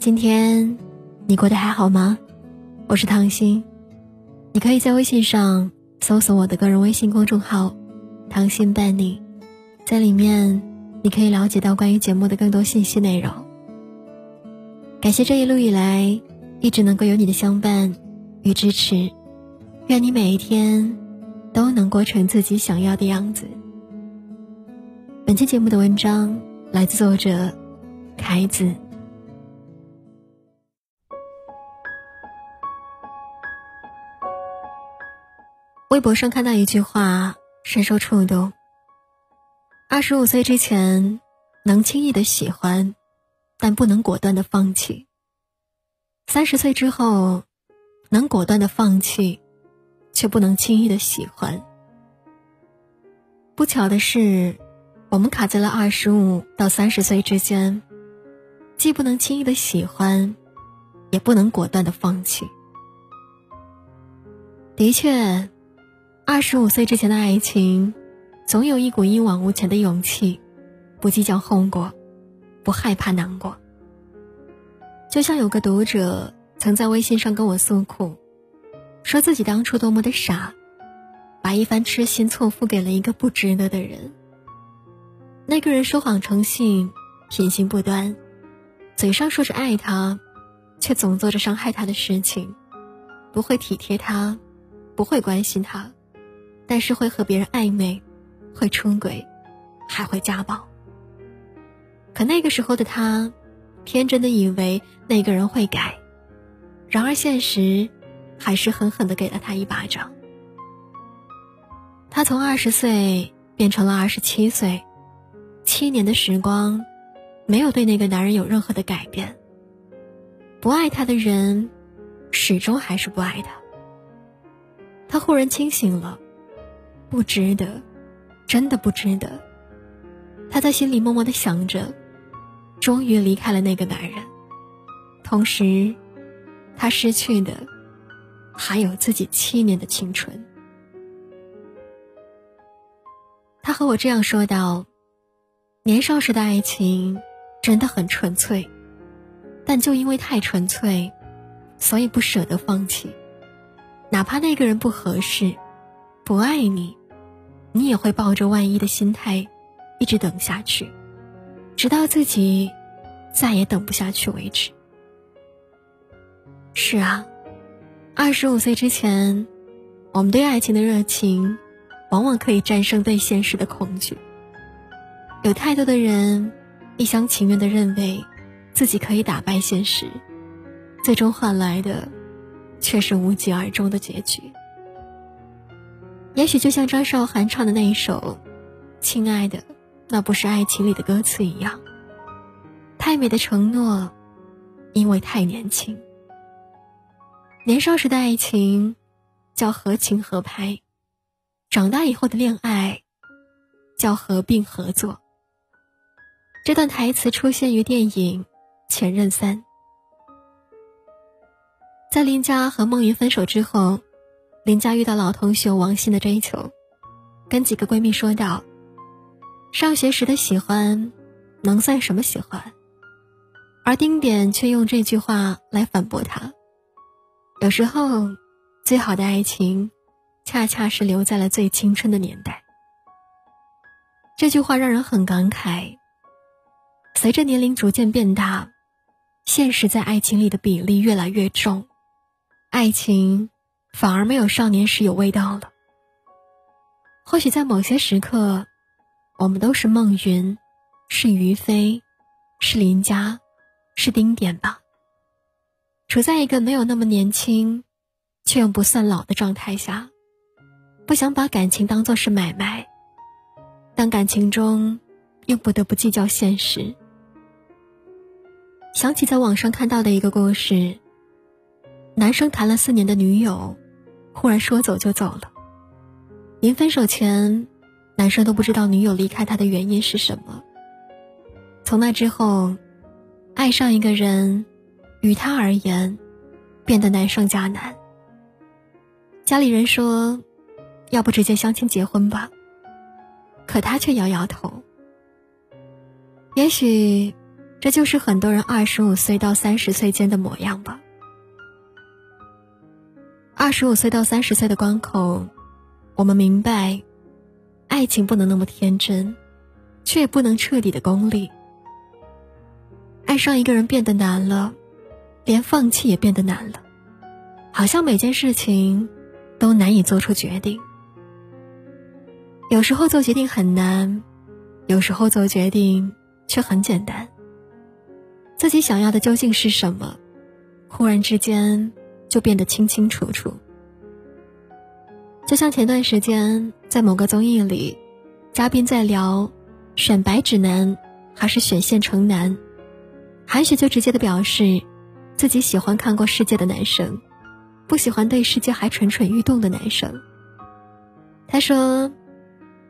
今天你过得还好吗？我是唐心，你可以在微信上搜索我的个人微信公众号“唐心伴你”，在里面你可以了解到关于节目的更多信息内容。感谢这一路以来一直能够有你的相伴与支持，愿你每一天都能过成自己想要的样子。本期节目的文章来自作者凯子。微博上看到一句话，深受触动。二十五岁之前，能轻易的喜欢，但不能果断的放弃；三十岁之后，能果断的放弃，却不能轻易的喜欢。不巧的是，我们卡在了二十五到三十岁之间，既不能轻易的喜欢，也不能果断的放弃。的确。二十五岁之前的爱情，总有一股一往无前的勇气，不计较后果，不害怕难过。就像有个读者曾在微信上跟我诉苦，说自己当初多么的傻，把一番痴心错付给了一个不值得的人。那个人说谎成性，品行不端，嘴上说着爱他，却总做着伤害他的事情，不会体贴他，不会关心他。但是会和别人暧昧，会出轨，还会家暴。可那个时候的他，天真的以为那个人会改，然而现实，还是狠狠的给了他一巴掌。他从二十岁变成了二十七岁，七年的时光，没有对那个男人有任何的改变。不爱他的人，始终还是不爱他。他忽然清醒了。不值得，真的不值得。他在心里默默的想着，终于离开了那个男人，同时，他失去的还有自己七年的青春。他和我这样说道：“年少时的爱情真的很纯粹，但就因为太纯粹，所以不舍得放弃，哪怕那个人不合适，不爱你。”你也会抱着万一的心态，一直等下去，直到自己再也等不下去为止。是啊，二十五岁之前，我们对爱情的热情，往往可以战胜对现实的恐惧。有太多的人一厢情愿的认为，自己可以打败现实，最终换来的，却是无疾而终的结局。也许就像张韶涵唱的那一首《亲爱的》，那不是爱情里的歌词一样。太美的承诺，因为太年轻。年少时的爱情叫合情合拍，长大以后的恋爱叫合并合作。这段台词出现于电影《前任三》。在林佳和孟云分手之后。林佳遇到老同学王鑫的追求，跟几个闺蜜说道：“上学时的喜欢，能算什么喜欢？”而丁点却用这句话来反驳他：“有时候，最好的爱情，恰恰是留在了最青春的年代。”这句话让人很感慨。随着年龄逐渐变大，现实在爱情里的比例越来越重，爱情。反而没有少年时有味道了。或许在某些时刻，我们都是孟云，是于飞，是林佳，是丁点吧。处在一个没有那么年轻，却又不算老的状态下，不想把感情当作是买卖，但感情中又不得不计较现实。想起在网上看到的一个故事，男生谈了四年的女友。忽然说走就走了。临分手前，男生都不知道女友离开他的原因是什么。从那之后，爱上一个人，于他而言，变得难上加难。家里人说，要不直接相亲结婚吧。可他却摇摇头。也许，这就是很多人二十五岁到三十岁间的模样吧。二十五岁到三十岁的关口，我们明白，爱情不能那么天真，却也不能彻底的功利。爱上一个人变得难了，连放弃也变得难了，好像每件事情都难以做出决定。有时候做决定很难，有时候做决定却很简单。自己想要的究竟是什么？忽然之间就变得清清楚楚。就像前段时间在某个综艺里，嘉宾在聊选白纸男还是选县城男，韩雪就直接的表示，自己喜欢看过世界的男生，不喜欢对世界还蠢蠢欲动的男生。他说：“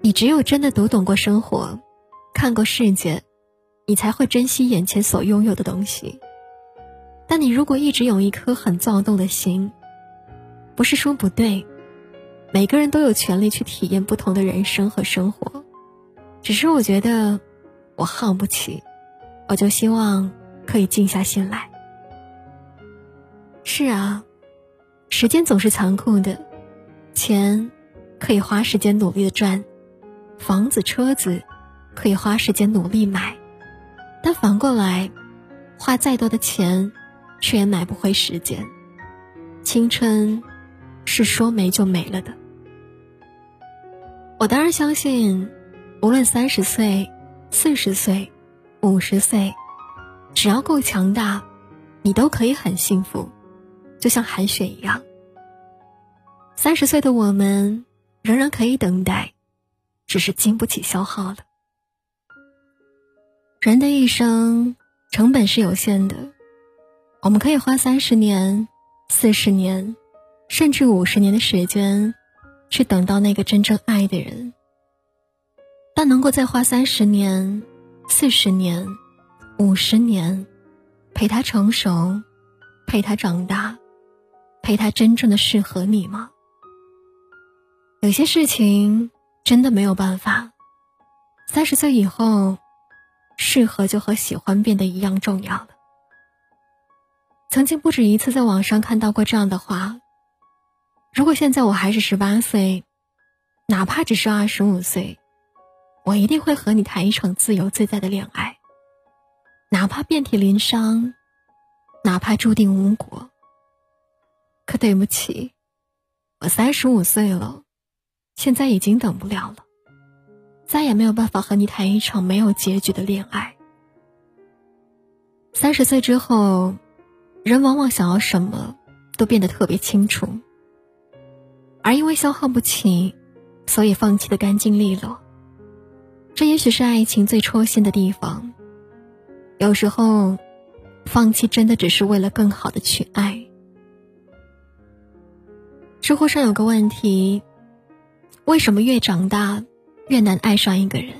你只有真的读懂过生活，看过世界。”你才会珍惜眼前所拥有的东西。但你如果一直有一颗很躁动的心，不是说不对，每个人都有权利去体验不同的人生和生活，只是我觉得我耗不起，我就希望可以静下心来。是啊，时间总是残酷的，钱可以花时间努力的赚，房子车子可以花时间努力买。但反过来，花再多的钱，却也买不回时间。青春，是说没就没了的。我当然相信，无论三十岁、四十岁、五十岁，只要够强大，你都可以很幸福，就像韩雪一样。三十岁的我们，仍然可以等待，只是经不起消耗了。人的一生成本是有限的，我们可以花三十年、四十年，甚至五十年的时间，去等到那个真正爱的人。但能够再花三十年、四十年、五十年，陪他成熟，陪他长大，陪他真正的适合你吗？有些事情真的没有办法。三十岁以后。适合就和喜欢变得一样重要了。曾经不止一次在网上看到过这样的话：如果现在我还是十八岁，哪怕只是二十五岁，我一定会和你谈一场自由自在的恋爱，哪怕遍体鳞伤，哪怕注定无果。可对不起，我三十五岁了，现在已经等不了了。再也没有办法和你谈一场没有结局的恋爱。三十岁之后，人往往想要什么，都变得特别清楚。而因为消耗不起，所以放弃的干净利落。这也许是爱情最戳心的地方。有时候，放弃真的只是为了更好的去爱。知乎上有个问题：为什么越长大？越难爱上一个人。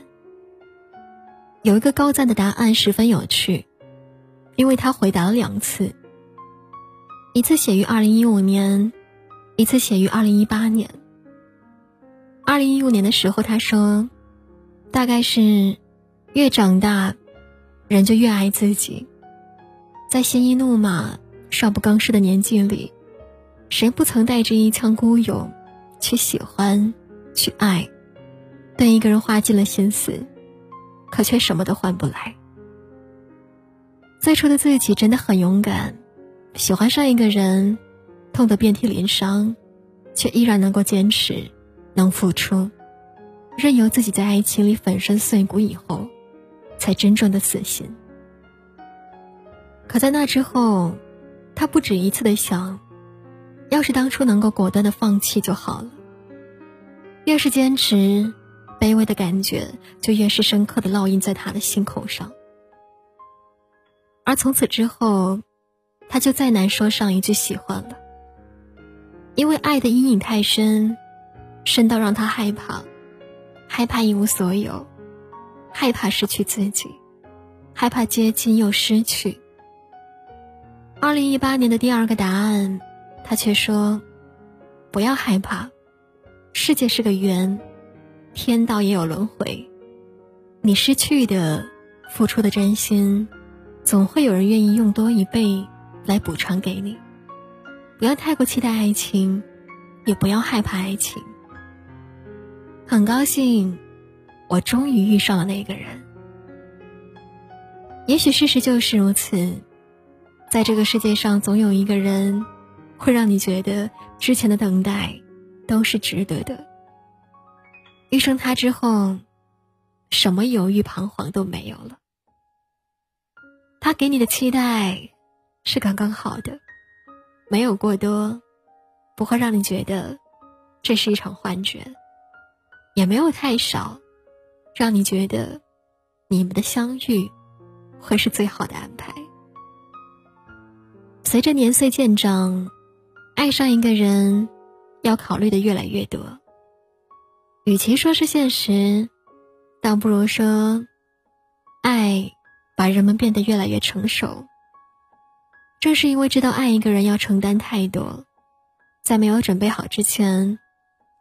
有一个高赞的答案十分有趣，因为他回答了两次，一次写于二零一五年，一次写于二零一八年。二零一五年的时候，他说：“大概是越长大，人就越爱自己。在鲜衣怒马、少不更事的年纪里，谁不曾带着一腔孤勇，去喜欢，去爱？”对一个人花尽了心思，可却什么都换不来。最初的自己真的很勇敢，喜欢上一个人，痛得遍体鳞伤，却依然能够坚持，能付出，任由自己在爱情里粉身碎骨以后，才真正的死心。可在那之后，他不止一次的想，要是当初能够果断的放弃就好了。越是坚持。卑微的感觉就越是深刻的烙印在他的心口上，而从此之后，他就再难说上一句喜欢了，因为爱的阴影太深，深到让他害怕，害怕一无所有，害怕失去自己，害怕接近又失去。二零一八年的第二个答案，他却说：“不要害怕，世界是个圆。”天道也有轮回，你失去的、付出的真心，总会有人愿意用多一倍来补偿给你。不要太过期待爱情，也不要害怕爱情。很高兴，我终于遇上了那个人。也许事实就是如此，在这个世界上，总有一个人，会让你觉得之前的等待都是值得的。遇上他之后，什么犹豫彷徨都没有了。他给你的期待是刚刚好的，没有过多，不会让你觉得这是一场幻觉；也没有太少，让你觉得你们的相遇。会是最好的安排。随着年岁渐长，爱上一个人，要考虑的越来越多。与其说是现实，倒不如说，爱把人们变得越来越成熟。正是因为知道爱一个人要承担太多，在没有准备好之前，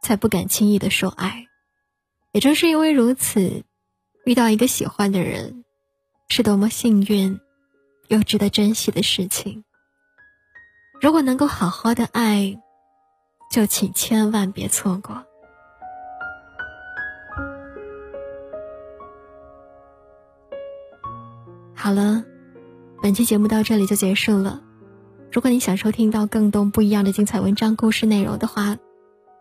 才不敢轻易的说爱。也正是因为如此，遇到一个喜欢的人。是多么幸运，又值得珍惜的事情。如果能够好好的爱，就请千万别错过。好了，本期节目到这里就结束了。如果你想收听到更多不一样的精彩文章、故事内容的话，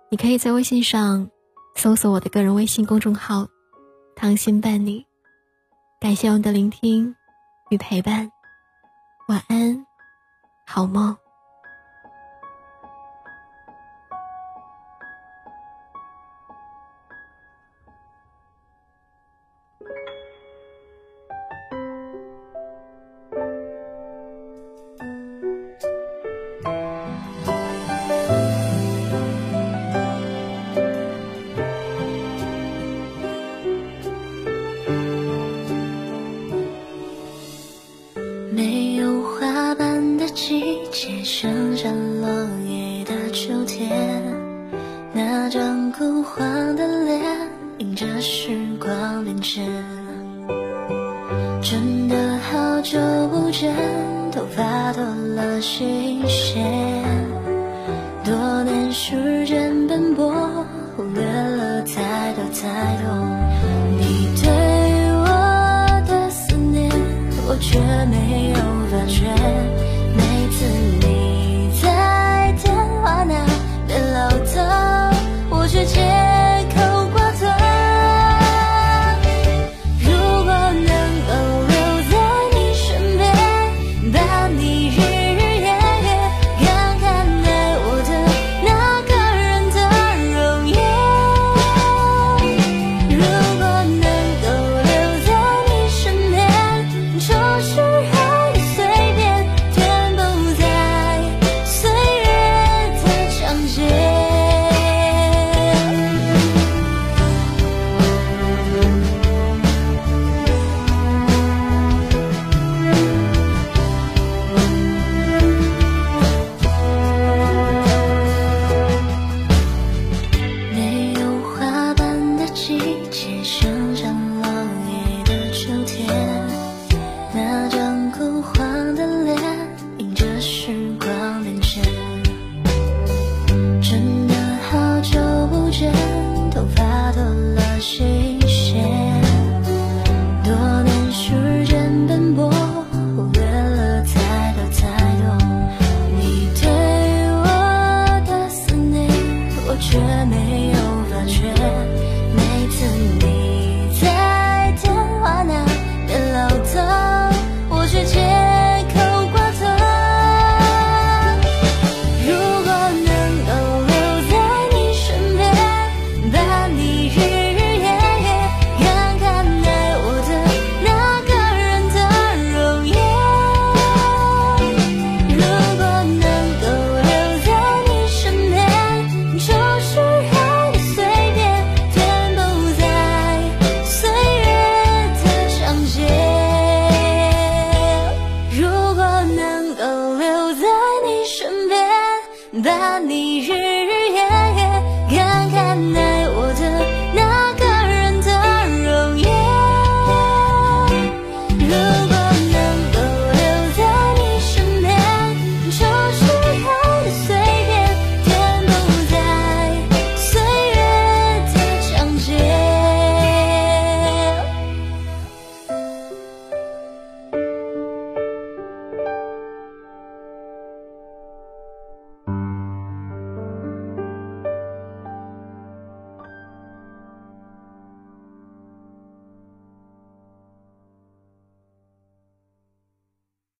你可以在微信上搜索我的个人微信公众号“糖心伴你”。感谢我的聆听与陪伴，晚安，好梦。时间奔波忽略了太多太多你对我的思念我却没有发觉。